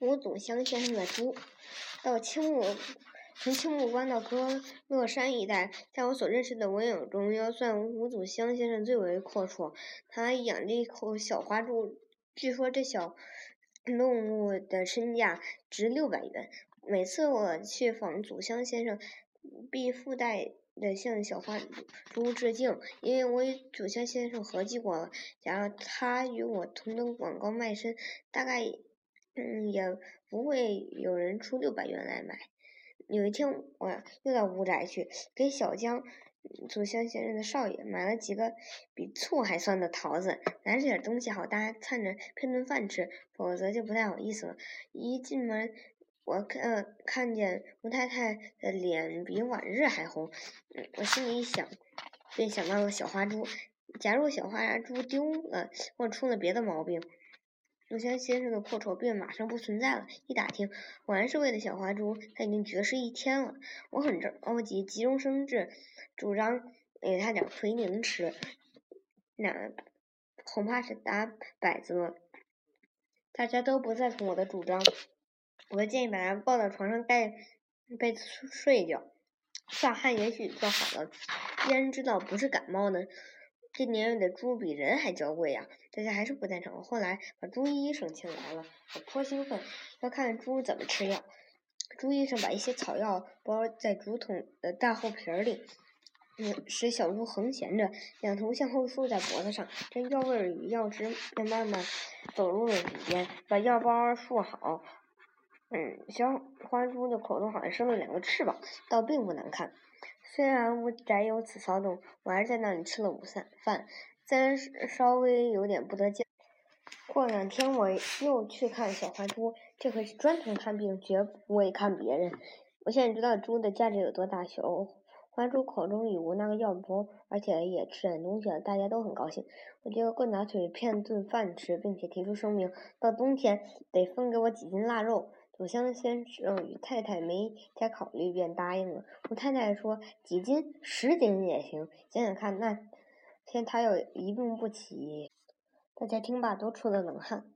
吴祖香先生的猪，到青木，从青木关到歌乐山一带，在我所认识的文友中，要算吴祖香先生最为阔绰。他养着一口小花猪，据说这小动物的身价值六百元。每次我去访祖香先生，必附带。的向小花猪致敬，因为我与祖香先生合计过了，假如他与我同等广告卖身，大概嗯也不会有人出六百元来买。有一天，我又到吴宅去，给小江祖香先生的少爷买了几个比醋还酸的桃子，拿着点东西好大家看着配顿饭吃，否则就不太好意思了。一进门。我看看见吴太太的脸比往日还红，我心里一想，便想到了小花猪。假如小花猪丢了或出了别的毛病，陆香先生的阔绰便马上不存在了。一打听，果然是为了小花猪，他已经绝食一天了。我很着急，急中生智，主张给他点奎宁吃，那恐怕是打摆子了。大家都不赞同我的主张。我建议把他抱到床上盖被子睡一觉，大汗也许就好了。既然知道不是感冒呢，这年月的猪比人还娇贵呀！大家还是不赞成。后来把猪医生请来了，我颇兴奋，要看猪怎么吃药。猪医生把一些草药包在竹筒的大厚皮里，嗯，使小猪横闲着，两头向后竖在脖子上，这药味与药汁便慢慢走入了里边。把药包束好。嗯，小花猪的口中好像生了两个翅膀，倒并不难看。虽然屋宅有此骚动，我还是在那里吃了午餐饭，虽然稍微有点不得劲。过两天我又去看小花猪，这可是专程看病，绝不会看别人。我现在知道猪的价值有多大。小花猪口中已无那个药包，而且也吃点东西了，大家都很高兴。我就棍打腿骗顿饭吃，并且提出声明：到冬天得分给我几斤腊肉。祖香先生与太太没加考虑，便答应了。我太太说：“几斤？十斤也行。”想想看，那天他又一病不起，大家听罢都出了冷汗。